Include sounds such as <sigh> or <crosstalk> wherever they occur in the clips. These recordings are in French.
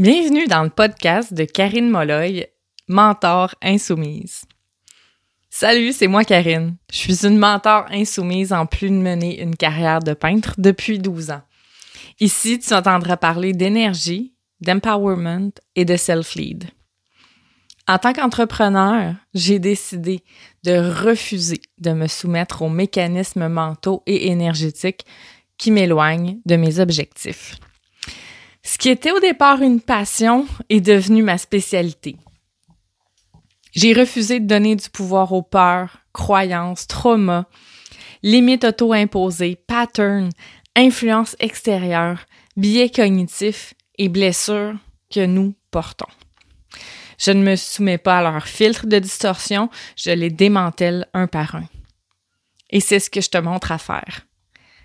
Bienvenue dans le podcast de Karine Molloy, mentor insoumise. Salut, c'est moi Karine. Je suis une mentor insoumise en plus de mener une carrière de peintre depuis 12 ans. Ici, tu entendras parler d'énergie, d'empowerment et de self-lead. En tant qu'entrepreneur, j'ai décidé de refuser de me soumettre aux mécanismes mentaux et énergétiques qui m'éloignent de mes objectifs. Ce qui était au départ une passion est devenu ma spécialité. J'ai refusé de donner du pouvoir aux peurs, croyances, traumas, limites auto-imposées, patterns, influences extérieures, biais cognitifs et blessures que nous portons. Je ne me soumets pas à leurs filtres de distorsion, je les démantèle un par un. Et c'est ce que je te montre à faire.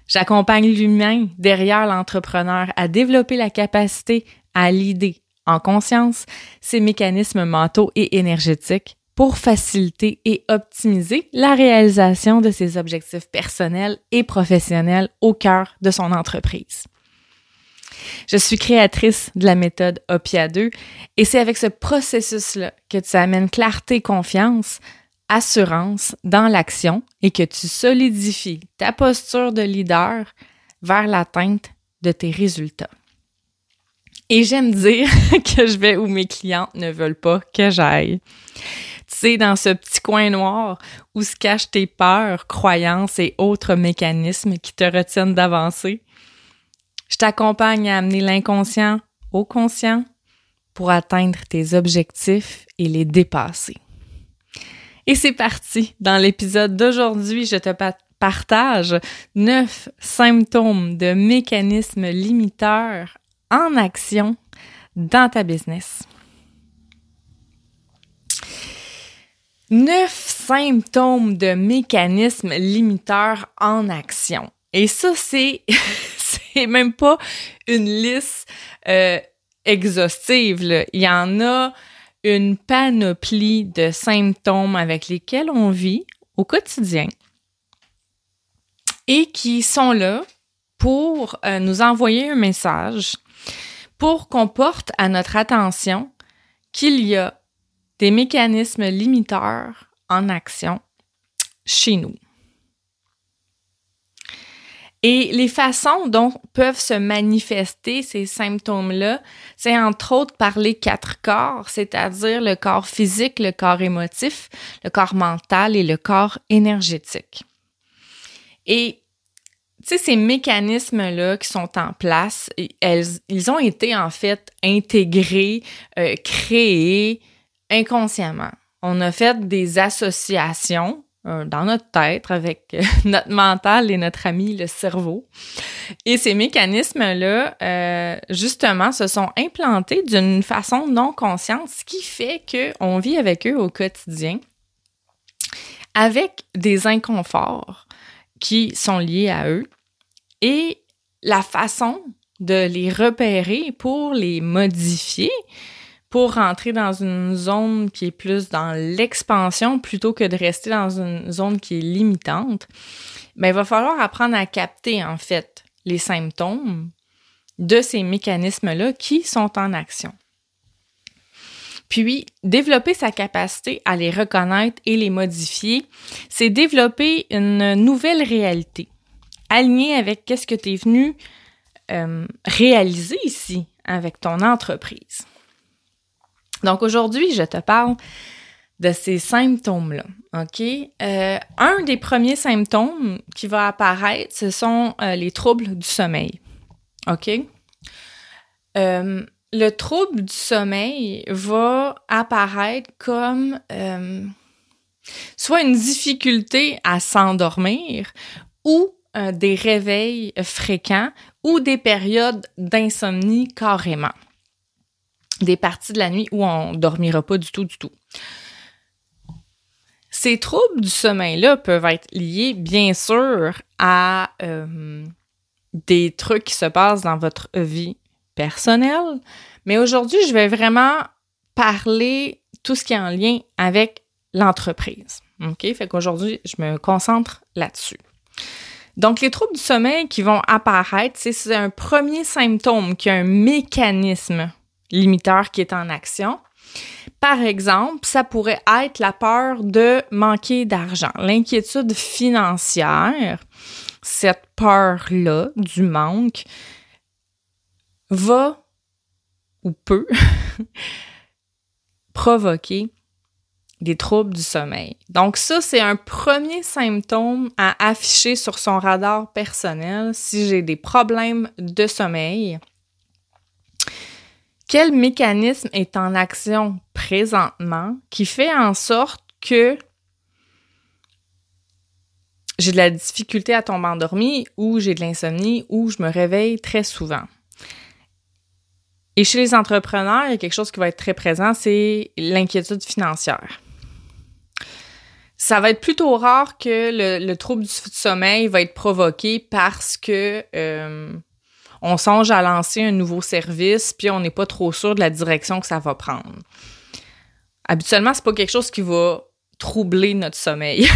J'accompagne l'humain derrière l'entrepreneur à développer la capacité à l'idée en conscience ses mécanismes mentaux et énergétiques pour faciliter et optimiser la réalisation de ses objectifs personnels et professionnels au cœur de son entreprise. Je suis créatrice de la méthode OPIA 2 et c'est avec ce processus-là que tu amènes clarté, confiance, assurance dans l'action et que tu solidifies ta posture de leader vers l'atteinte de tes résultats. Et j'aime dire <laughs> que je vais où mes clients ne veulent pas que j'aille. Tu sais, dans ce petit coin noir où se cachent tes peurs, croyances et autres mécanismes qui te retiennent d'avancer. Je t'accompagne à amener l'inconscient au conscient pour atteindre tes objectifs et les dépasser. Et c'est parti. Dans l'épisode d'aujourd'hui, je te partage neuf symptômes de mécanismes limiteurs en action dans ta business. Neuf symptômes de mécanismes limiteurs en action. Et ça, <laughs> c'est même pas une liste euh, exhaustive. Il y en a une panoplie de symptômes avec lesquels on vit au quotidien et qui sont là pour euh, nous envoyer un message, pour qu'on porte à notre attention qu'il y a des mécanismes limiteurs en action chez nous. Et les façons dont peuvent se manifester ces symptômes-là, c'est entre autres par les quatre corps, c'est-à-dire le corps physique, le corps émotif, le corps mental et le corps énergétique. Et ces mécanismes-là qui sont en place, ils ont été en fait intégrés, euh, créés inconsciemment. On a fait des associations dans notre tête avec euh, <laughs> notre mental et notre ami le cerveau. Et ces mécanismes-là, euh, justement, se sont implantés d'une façon non consciente, ce qui fait qu'on vit avec eux au quotidien avec des inconforts qui sont liés à eux et la façon de les repérer pour les modifier, pour rentrer dans une zone qui est plus dans l'expansion plutôt que de rester dans une zone qui est limitante, ben, il va falloir apprendre à capter en fait les symptômes de ces mécanismes-là qui sont en action. Puis, développer sa capacité à les reconnaître et les modifier, c'est développer une nouvelle réalité, alignée avec ce que tu es venu euh, réaliser ici avec ton entreprise. Donc aujourd'hui, je te parle de ces symptômes-là. OK? Euh, un des premiers symptômes qui va apparaître, ce sont euh, les troubles du sommeil. OK? Euh, le trouble du sommeil va apparaître comme soit une difficulté à s'endormir ou des réveils fréquents ou des périodes d'insomnie carrément des parties de la nuit où on dormira pas du tout, du tout. Ces troubles du sommeil-là peuvent être liés, bien sûr, à euh, des trucs qui se passent dans votre vie personnelle. Mais aujourd'hui, je vais vraiment parler tout ce qui est en lien avec l'entreprise. OK? Fait qu'aujourd'hui, je me concentre là-dessus. Donc, les troubles du sommeil qui vont apparaître, c'est un premier symptôme qui a un mécanisme limiteur qui est en action. Par exemple, ça pourrait être la peur de manquer d'argent, l'inquiétude financière. Cette peur-là du manque va ou peut <laughs> provoquer des troubles du sommeil. Donc ça, c'est un premier symptôme à afficher sur son radar personnel si j'ai des problèmes de sommeil. Quel mécanisme est en action présentement qui fait en sorte que j'ai de la difficulté à tomber endormi ou j'ai de l'insomnie ou je me réveille très souvent? Et chez les entrepreneurs, il y a quelque chose qui va être très présent, c'est l'inquiétude financière. Ça va être plutôt rare que le, trouble du sommeil va être provoqué parce que euh, on songe à lancer un nouveau service, puis on n'est pas trop sûr de la direction que ça va prendre. Habituellement, c'est pas quelque chose qui va troubler notre sommeil.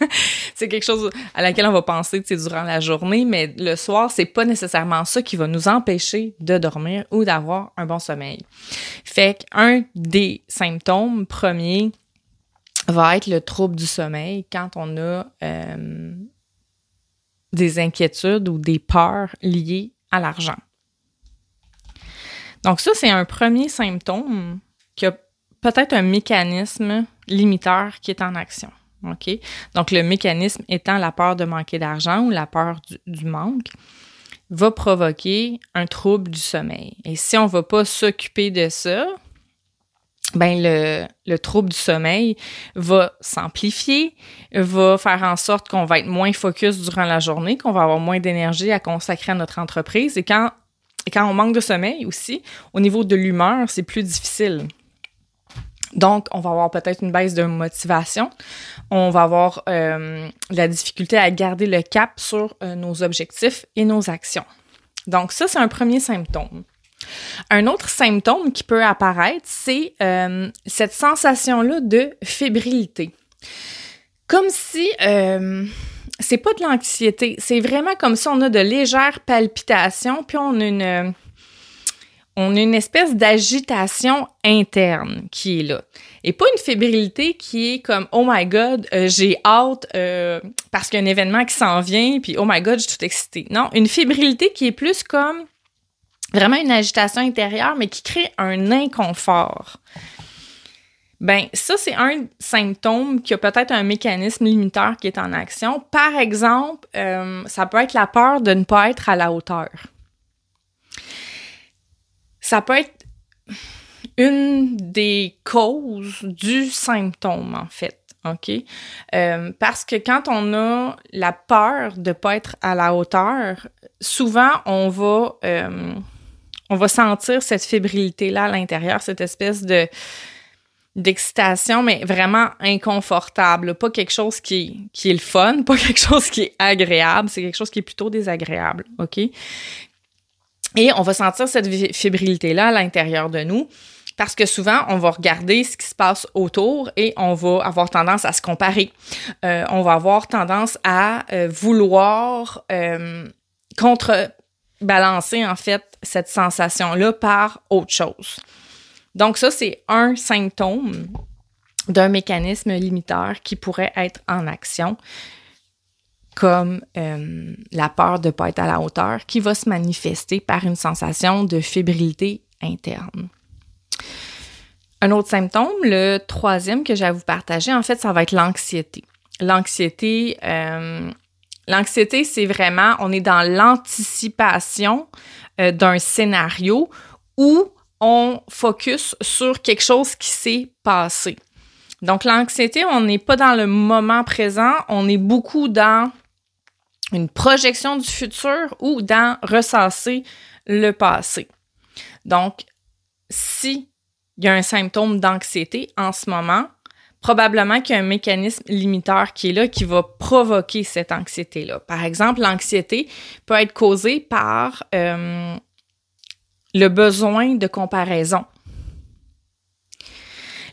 <laughs> c'est quelque chose à laquelle on va penser durant la journée, mais le soir, c'est pas nécessairement ça qui va nous empêcher de dormir ou d'avoir un bon sommeil. Fait qu'un des symptômes premiers va être le trouble du sommeil quand on a euh, des inquiétudes ou des peurs liées à l'argent. Donc ça, c'est un premier symptôme qui a peut-être un mécanisme limiteur qui est en action. Donc, le mécanisme étant la peur de manquer d'argent ou la peur du, manque va provoquer un trouble du sommeil. Et si on ne va pas s'occuper de ça, ben le, le, trouble du sommeil va s'amplifier, va faire en sorte qu'on va être moins focus durant la journée, qu'on va avoir moins d'énergie à consacrer à notre entreprise. Et quand, et quand on manque de sommeil aussi, au niveau de l'humeur, c'est plus difficile. Donc, on va avoir peut-être une baisse de motivation. On va avoir euh, la difficulté à garder le cap sur euh, nos objectifs et nos actions. Donc, ça, c'est un premier symptôme. Un autre symptôme qui peut apparaître, c'est euh, cette sensation-là de fébrilité. Comme si c'est pas de l'anxiété, c'est vraiment comme si on a de légères palpitations, puis on a une on a une espèce d'agitation interne qui est là. Et pas une fébrilité qui est comme oh my god, euh, j'ai hâte euh, parce qu'il y a un événement qui s'en vient puis oh my god, je suis tout excitée. Non, une fébrilité qui est plus comme vraiment une agitation intérieure mais qui crée un inconfort. Ben ça c'est un symptôme qui a peut-être un mécanisme limiteur qui est en action. Par exemple, euh, ça peut être la peur de ne pas être à la hauteur ça peut être une des causes du symptôme, en fait. OK? Euh, parce que quand on a la peur de ne pas être à la hauteur, souvent, on va, euh, on va sentir cette fébrilité-là à l'intérieur, cette espèce de d'excitation, mais vraiment inconfortable. Pas quelque chose qui, qui est le fun, pas <laughs> quelque chose qui est agréable, c'est quelque chose qui est plutôt désagréable. OK? Et on va sentir cette fébrilité-là à l'intérieur de nous parce que souvent, on va regarder ce qui se passe autour et on va avoir tendance à se comparer. Euh, on va avoir tendance à euh, vouloir euh, contrebalancer, en fait, cette sensation-là par autre chose. Donc ça, c'est un symptôme d'un mécanisme limiteur qui pourrait être en action comme euh, la peur de ne pas être à la hauteur, qui va se manifester par une sensation de fébrilité interne. Un autre symptôme, le troisième que j'ai à vous partager, en fait, ça va être l'anxiété. L'anxiété, euh, l'anxiété, c'est vraiment, on est dans l'anticipation euh, d'un scénario où on focus sur quelque chose qui s'est passé. Donc, l'anxiété, on n'est pas dans le moment présent, on est beaucoup dans une projection du futur ou dans ressasser le passé. Donc, si il y a un symptôme d'anxiété en ce moment, probablement qu'il y a un mécanisme limiteur qui est là qui va provoquer cette anxiété-là. Par exemple, l'anxiété peut être causée par euh, le besoin de comparaison.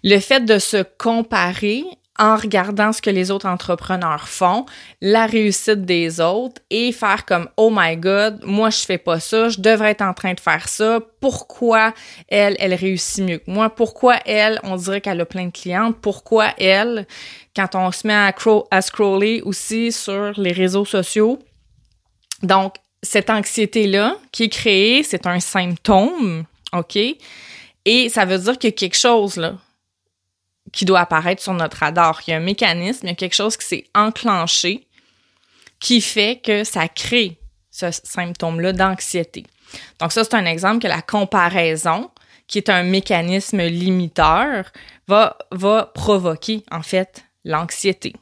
Le fait de se comparer en regardant ce que les autres entrepreneurs font, la réussite des autres et faire comme oh my god, moi je fais pas ça, je devrais être en train de faire ça. Pourquoi elle elle réussit mieux que moi? Pourquoi elle, on dirait qu'elle a plein de clientes. Pourquoi elle quand on se met à, scroller aussi sur les réseaux sociaux. Donc cette anxiété là qui est créée, c'est un symptôme, OK? Et ça veut dire qu'il quelque chose là qui doit apparaître sur notre radar. Il y a un mécanisme, il y a quelque chose qui s'est enclenché qui fait que ça crée ce symptôme-là d'anxiété. Donc ça, c'est un exemple que la comparaison, qui est un mécanisme limiteur, va, va provoquer en fait l'anxiété.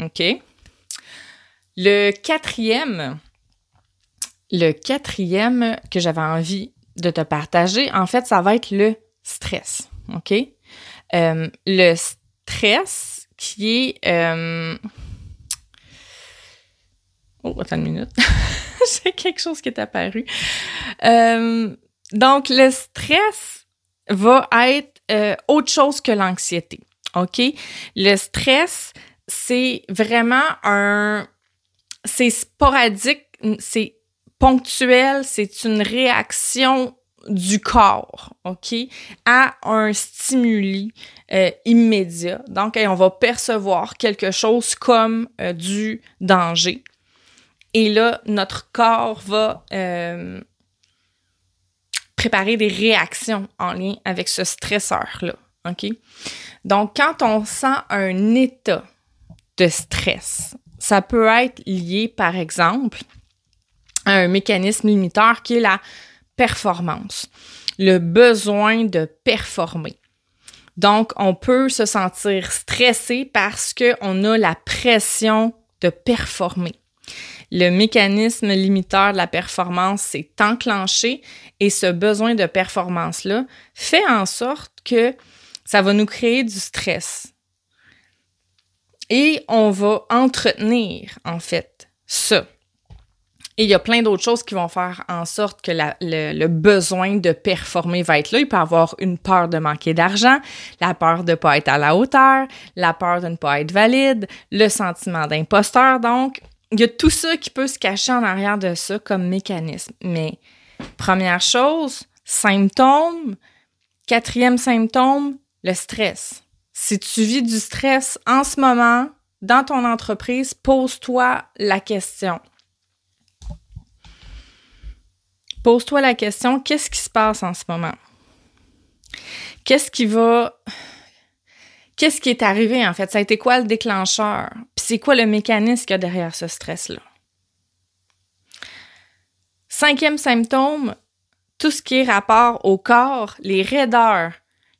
OK? Le quatrième, le quatrième que j'avais envie de te partager, en fait, ça va être le stress. OK? Euh, le stress qui est... Euh, oh, attends une minute. <laughs> J'ai quelque chose qui est apparu. Euh, donc, le stress va être autre chose que l'anxiété. OK? Le stress, c'est vraiment un... C'est sporadique, c'est ponctuel, c'est une réaction du corps, OK, à un stimuli euh, immédiat. Donc, on va percevoir quelque chose comme euh, du danger. Et là, notre corps va euh, préparer des réactions en lien avec ce stresseur-là, OK? Donc, quand on sent un état de stress, ça peut être lié, par exemple, à un mécanisme limiteur qui est la performance, le besoin de performer. Donc, on peut se sentir stressé parce qu'on a la pression de performer. Le mécanisme limiteur de la performance s'est enclenché et ce besoin de performance-là fait en sorte que ça va nous créer du stress. Et on va entretenir, en fait, ça. Et il y a plein d'autres choses qui vont faire en sorte que le, besoin de performer va être là. Il peut avoir une peur de manquer d'argent, la peur de ne pas être à la hauteur, la peur de ne pas être valide, le sentiment d'imposteur. Donc, il y a tout ça qui peut se cacher en arrière de ça comme mécanisme. Mais première chose, symptôme. Quatrième symptôme, le stress. Si tu vis du stress en ce moment dans ton entreprise, pose-toi la question Pose-toi la question, qu'est-ce qui se passe en ce moment? Qu'est-ce qui va... Qu'est-ce qui est arrivé en fait? Ça a été quoi le déclencheur? Puis c'est quoi le mécanisme qu'il y a derrière ce stress-là? Cinquième symptôme, tout ce qui est rapport au corps, les raideurs,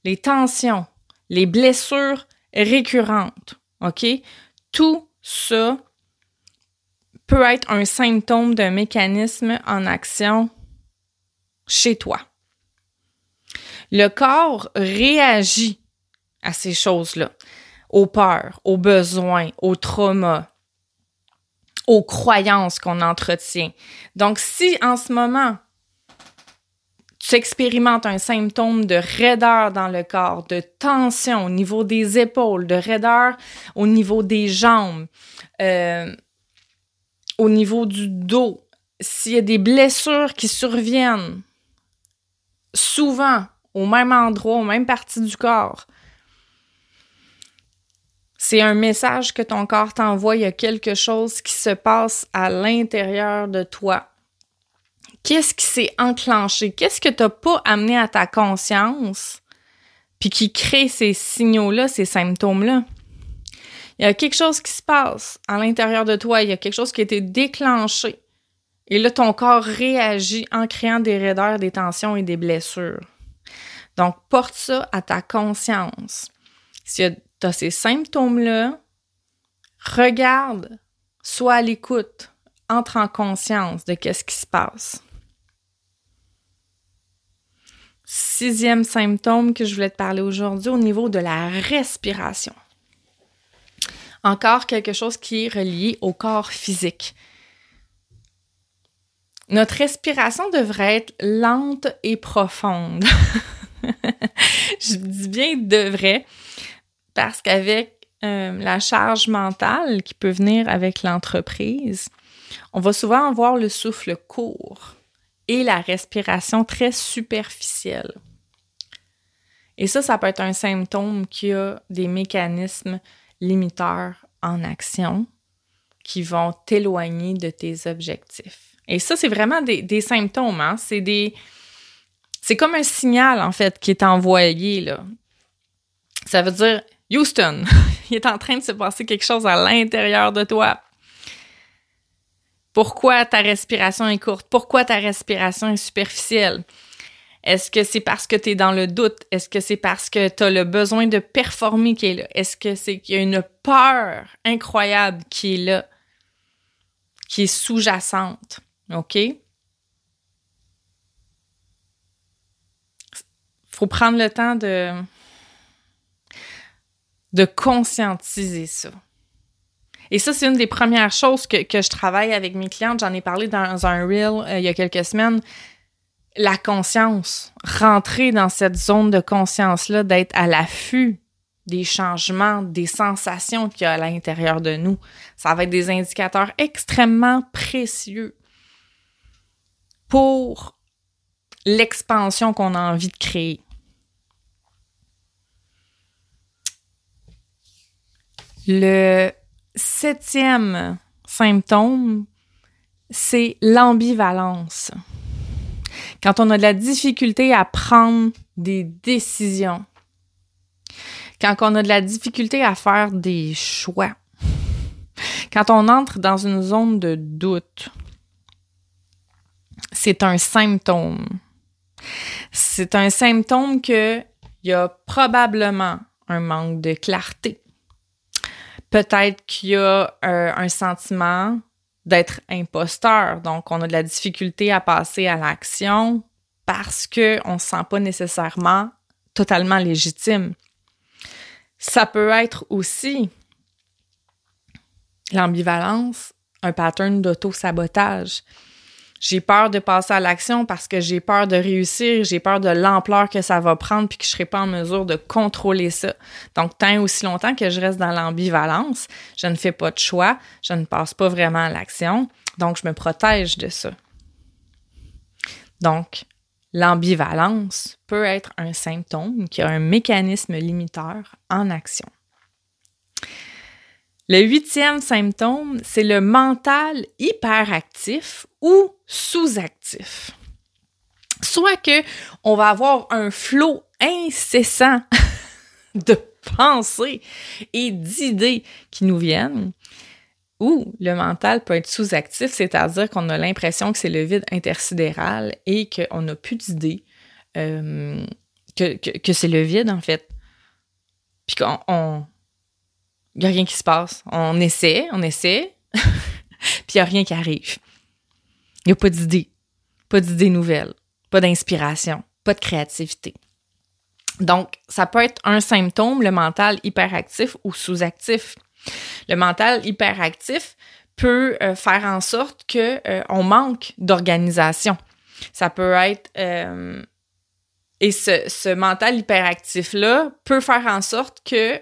les tensions, les blessures récurrentes. OK? Tout ça peut être un symptôme d'un mécanisme en action chez toi. Le corps réagit à ces choses-là, aux peurs, aux besoins, aux traumas, aux croyances qu'on entretient. Donc, si en ce moment, tu expérimentes un symptôme de raideur dans le corps, de tension au niveau des épaules, de raideur au niveau des jambes, euh, au niveau du dos, s'il y a des blessures qui surviennent, souvent au même endroit, aux mêmes parties du corps. C'est un message que ton corps t'envoie, il y a quelque chose qui se passe à l'intérieur de toi. Qu'est-ce qui s'est enclenché? Qu'est-ce que tu n'as pas amené à ta conscience puis qui crée ces signaux-là, ces symptômes-là? Il y a quelque chose qui se passe à l'intérieur de toi, il y a quelque chose qui a été déclenché. Et là, ton corps réagit en créant des raideurs, des tensions et des blessures. Donc, porte ça à ta conscience. Si tu as ces symptômes-là, regarde, sois à l'écoute, entre en conscience de qu'est-ce qui se passe. Sixième symptôme que je voulais te parler aujourd'hui au niveau de la respiration. Encore quelque chose qui est relié au corps physique. Notre respiration devrait être lente et profonde. <laughs> Je dis bien devrait parce qu'avec euh, la charge mentale qui peut venir avec l'entreprise, on va souvent avoir le souffle court et la respiration très superficielle. Et ça, ça peut être un symptôme qu'il y a des mécanismes limiteurs en action qui vont t'éloigner de tes objectifs. Et ça, c'est vraiment des, symptômes. Hein? C'est des. C'est comme un signal, en fait, qui est envoyé, là. Ça veut dire Houston, <laughs> il est en train de se passer quelque chose à l'intérieur de toi. Pourquoi ta respiration est courte? Pourquoi ta respiration est superficielle? Est-ce que c'est parce que tu es dans le doute? Est-ce que c'est parce que tu as le besoin de performer qui est là? Est-ce que c'est qu'il y a une peur incroyable qui est là, qui est sous-jacente? OK? faut prendre le temps de, de conscientiser ça. Et ça, c'est une des premières choses que, que je travaille avec mes clientes. J'en ai parlé dans un reel euh, il y a quelques semaines la conscience, rentrer dans cette zone de conscience-là, d'être à l'affût des changements, des sensations qu'il y a à l'intérieur de nous. Ça va être des indicateurs extrêmement précieux pour l'expansion qu'on a envie de créer. Le septième symptôme, c'est l'ambivalence. Quand on a de la difficulté à prendre des décisions, quand on a de la difficulté à faire des choix, quand on entre dans une zone de doute, c'est un symptôme. C'est un symptôme qu'il y a probablement un manque de clarté. Peut-être qu'il y a euh, un sentiment d'être imposteur. Donc, on a de la difficulté à passer à l'action parce qu'on ne se sent pas nécessairement totalement légitime. Ça peut être aussi l'ambivalence, un pattern d'auto-sabotage. J'ai peur de passer à l'action parce que j'ai peur de réussir, j'ai peur de l'ampleur que ça va prendre puis que je serai pas en mesure de contrôler ça. Donc, tant aussi longtemps que je reste dans l'ambivalence, je ne fais pas de choix, je ne passe pas vraiment à l'action. Donc, je me protège de ça. Donc, l'ambivalence peut être un symptôme qui a un mécanisme limiteur en action. Le huitième symptôme, c'est le mental hyperactif ou sous-actif. Soit que on va avoir un flot incessant <laughs> de pensées et d'idées qui nous viennent, ou le mental peut être sous-actif, c'est-à-dire qu'on a l'impression que c'est le vide intersidéral et qu'on n'a plus d'idées, euh, que, que c'est le vide en fait. Puis qu'on il n'y a rien qui se passe. On essaie, on essaie, <laughs> puis il n'y a rien qui arrive. Il n'y a pas d'idée, pas d'idée nouvelle, pas d'inspiration, pas de créativité. Donc, ça peut être un symptôme, le mental hyperactif ou sous-actif. Le mental hyperactif peut euh, faire en sorte que euh, on manque d'organisation. Ça peut être euh, et ce, ce mental hyperactif là peut faire en sorte que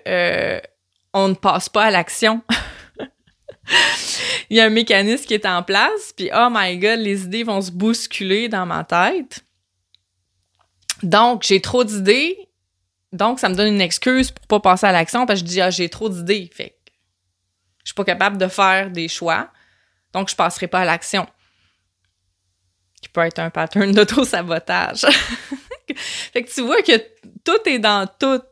on ne passe pas à l'action. <laughs> Il y a un mécanisme qui est en place, puis oh my god, les idées vont se bousculer dans ma tête. Donc, j'ai trop d'idées, donc ça me donne une excuse pour pas passer à l'action parce que je dis ah, j'ai trop d'idées, fait que je suis pas capable de faire des choix, donc je passerai pas à l'action. Qui peut être un pattern <laughs> d'auto-sabotage. <laughs> fait que tu vois que tout est dans tout.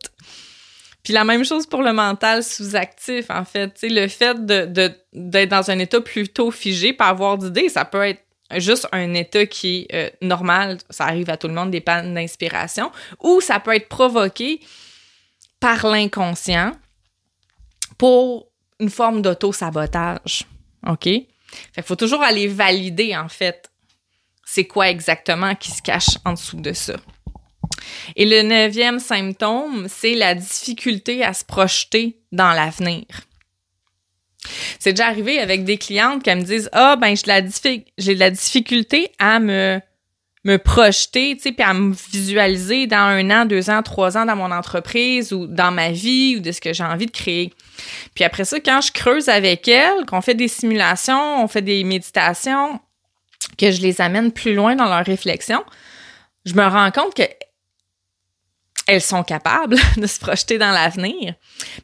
Puis la même chose pour le mental sous-actif, en fait. sais, le fait de, d'être dans un état plutôt figé, pas avoir d'idées, ça peut être juste un état qui est euh, normal, ça arrive à tout le monde, des pannes d'inspiration, ou ça peut être provoqué par l'inconscient pour une forme d'auto-sabotage. OK? Fait qu'il faut toujours aller valider, en fait, c'est quoi exactement qui se cache en dessous de ça. Et le neuvième symptôme, c'est la difficulté à se projeter dans l'avenir. C'est déjà arrivé avec des clientes qui me disent Ah, ben, j'ai de, la difficulté à me me projeter, tu sais, puis à me visualiser dans un an, deux ans, trois ans dans mon entreprise ou dans ma vie ou de ce que j'ai envie de créer. Puis après ça, quand je creuse avec elle, qu'on fait des simulations, on fait des méditations, que je les amène plus loin dans leur réflexion, je me rends compte que elles sont capables <laughs> de se projeter dans l'avenir,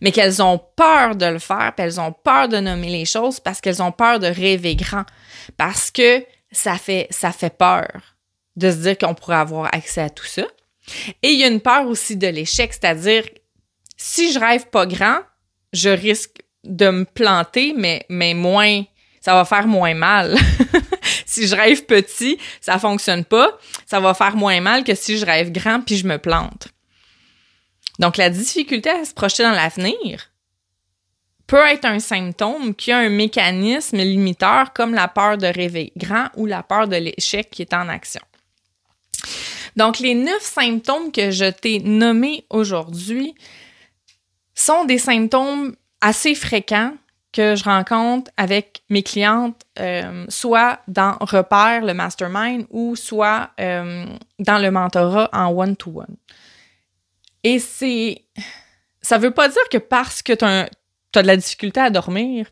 mais qu'elles ont peur de le faire, puis elles ont peur de nommer les choses parce qu'elles ont peur de rêver grand, parce que ça fait, ça fait peur de se dire qu'on pourrait avoir accès à tout ça. Et il y a une peur aussi de l'échec, c'est-à-dire si je rêve pas grand, je risque de me planter, mais, mais moins, ça va faire moins mal. <laughs> si je rêve petit, ça fonctionne pas, ça va faire moins mal que si je rêve grand puis je me plante. Donc, la difficulté à se projeter dans l'avenir peut être un symptôme qui a un mécanisme limiteur comme la peur de rêver grand ou la peur de l'échec qui est en action. Donc, les neuf symptômes que je t'ai nommés aujourd'hui sont des symptômes assez fréquents que je rencontre avec mes clientes, euh, soit dans Repère, le mastermind, ou soit euh, dans le mentorat en one-to-one. Et c'est. Ça veut pas dire que parce que tu as, de la difficulté à dormir,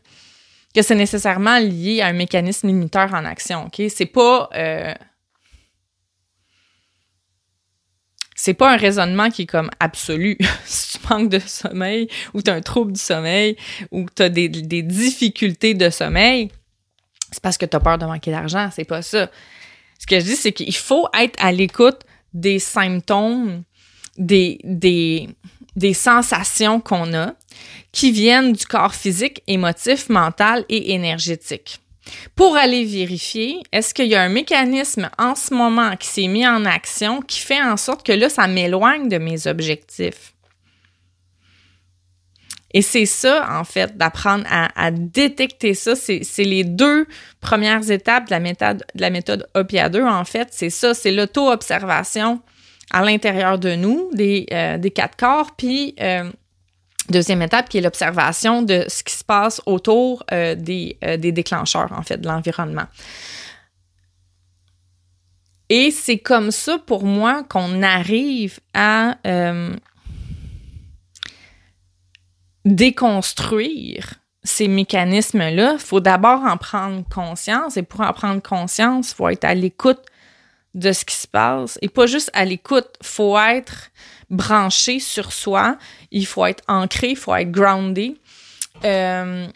que c'est nécessairement lié à un mécanisme limiteur en action, OK? C'est pas. Euh, c'est pas un raisonnement qui est comme absolu. <laughs> si tu manques de sommeil ou tu as un trouble du sommeil ou tu as des, des, difficultés de sommeil, c'est parce que tu as peur de manquer d'argent. C'est pas ça. Ce que je dis, c'est qu'il faut être à l'écoute des symptômes des, sensations qu'on a qui viennent du corps physique, émotif, mental et énergétique. Pour aller vérifier, est-ce qu'il y a un mécanisme en ce moment qui s'est mis en action qui fait en sorte que là, ça m'éloigne de mes objectifs? Et c'est ça, en fait, d'apprendre à, détecter ça. C'est les deux premières étapes de la méthode, de la méthode OPIA 2, en fait. C'est ça, c'est l'auto-observation à l'intérieur de nous, des, euh, des quatre corps, puis euh, deuxième étape qui est l'observation de ce qui se passe autour euh, des, des déclencheurs, en fait, de l'environnement. Et c'est comme ça, pour moi, qu'on arrive à déconstruire ces mécanismes-là. Il faut d'abord en prendre conscience, et pour en prendre conscience, il faut être à l'écoute de ce qui se passe et pas juste à l'écoute. faut être branché sur soi, il faut être ancré, il faut être groundé. Euh,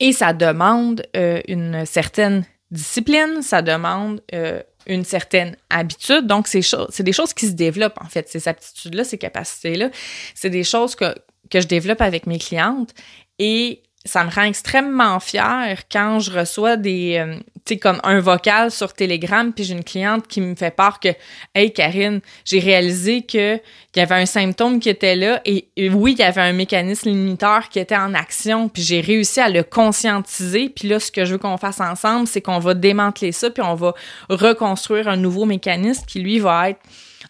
et ça demande euh, une certaine discipline, ça demande euh, une certaine habitude. Donc, c'est, c'est des choses qui se développent, en fait, ces aptitudes-là, ces capacités-là. C'est des choses que, que je développe avec mes clientes. Et ça me rend extrêmement fière quand je reçois des, euh, tu sais, comme un vocal sur Telegram, puis j'ai une cliente qui me fait part que, hey Karine, j'ai réalisé que il y avait un symptôme qui était là, et, oui, il y avait un mécanisme limiteur qui était en action, puis j'ai réussi à le conscientiser, puis là, ce que je veux qu'on fasse ensemble, c'est qu'on va démanteler ça, puis on va reconstruire un nouveau mécanisme qui, lui, va être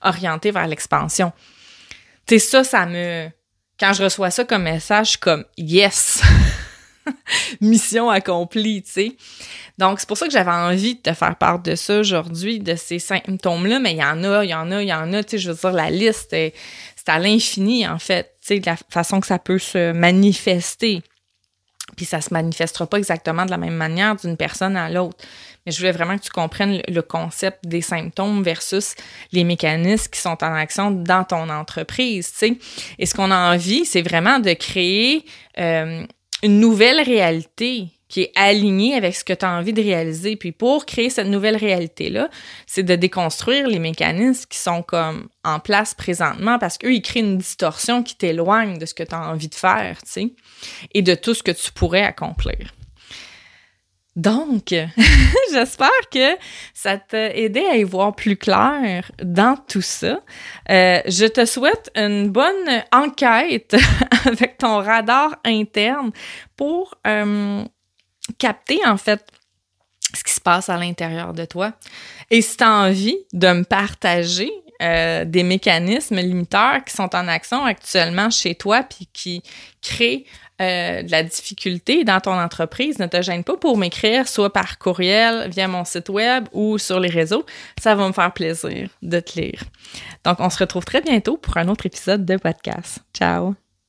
orienté vers l'expansion. Tu sais, ça, ça me... Quand je reçois ça comme message, je suis comme « yes! <laughs> » <laughs> mission accomplie, tu sais. Donc, c'est pour ça que j'avais envie de te faire part de ça aujourd'hui, de ces symptômes-là, mais il y en a, il y en a, il y en a, tu sais, je veux dire, la liste, c'est à l'infini, en fait, tu sais, de la façon que ça peut se manifester. Puis ça se manifestera pas exactement de la même manière d'une personne à l'autre. Mais je voulais vraiment que tu comprennes le concept des symptômes versus les mécanismes qui sont en action dans ton entreprise, tu sais. Et ce qu'on a envie, c'est vraiment de créer euh, une nouvelle réalité qui est alignée avec ce que tu as envie de réaliser. Puis pour créer cette nouvelle réalité-là, c'est de déconstruire les mécanismes qui sont comme en place présentement parce qu'eux, ils créent une distorsion qui t'éloigne de ce que tu as envie de faire, tu sais, et de tout ce que tu pourrais accomplir. Donc, <laughs> j'espère que ça t'a aidé à y voir plus clair dans tout ça. Euh, je te souhaite une bonne enquête <laughs> avec ton radar interne pour euh, capter en fait ce qui se passe à l'intérieur de toi. Et si tu as envie de me partager euh, des mécanismes limiteurs qui sont en action actuellement chez toi puis qui créent euh, de la difficulté dans ton entreprise, ne te gêne pas pour m'écrire, soit par courriel, via mon site web ou sur les réseaux. Ça va me faire plaisir de te lire. Donc, on se retrouve très bientôt pour un autre épisode de podcast. Ciao!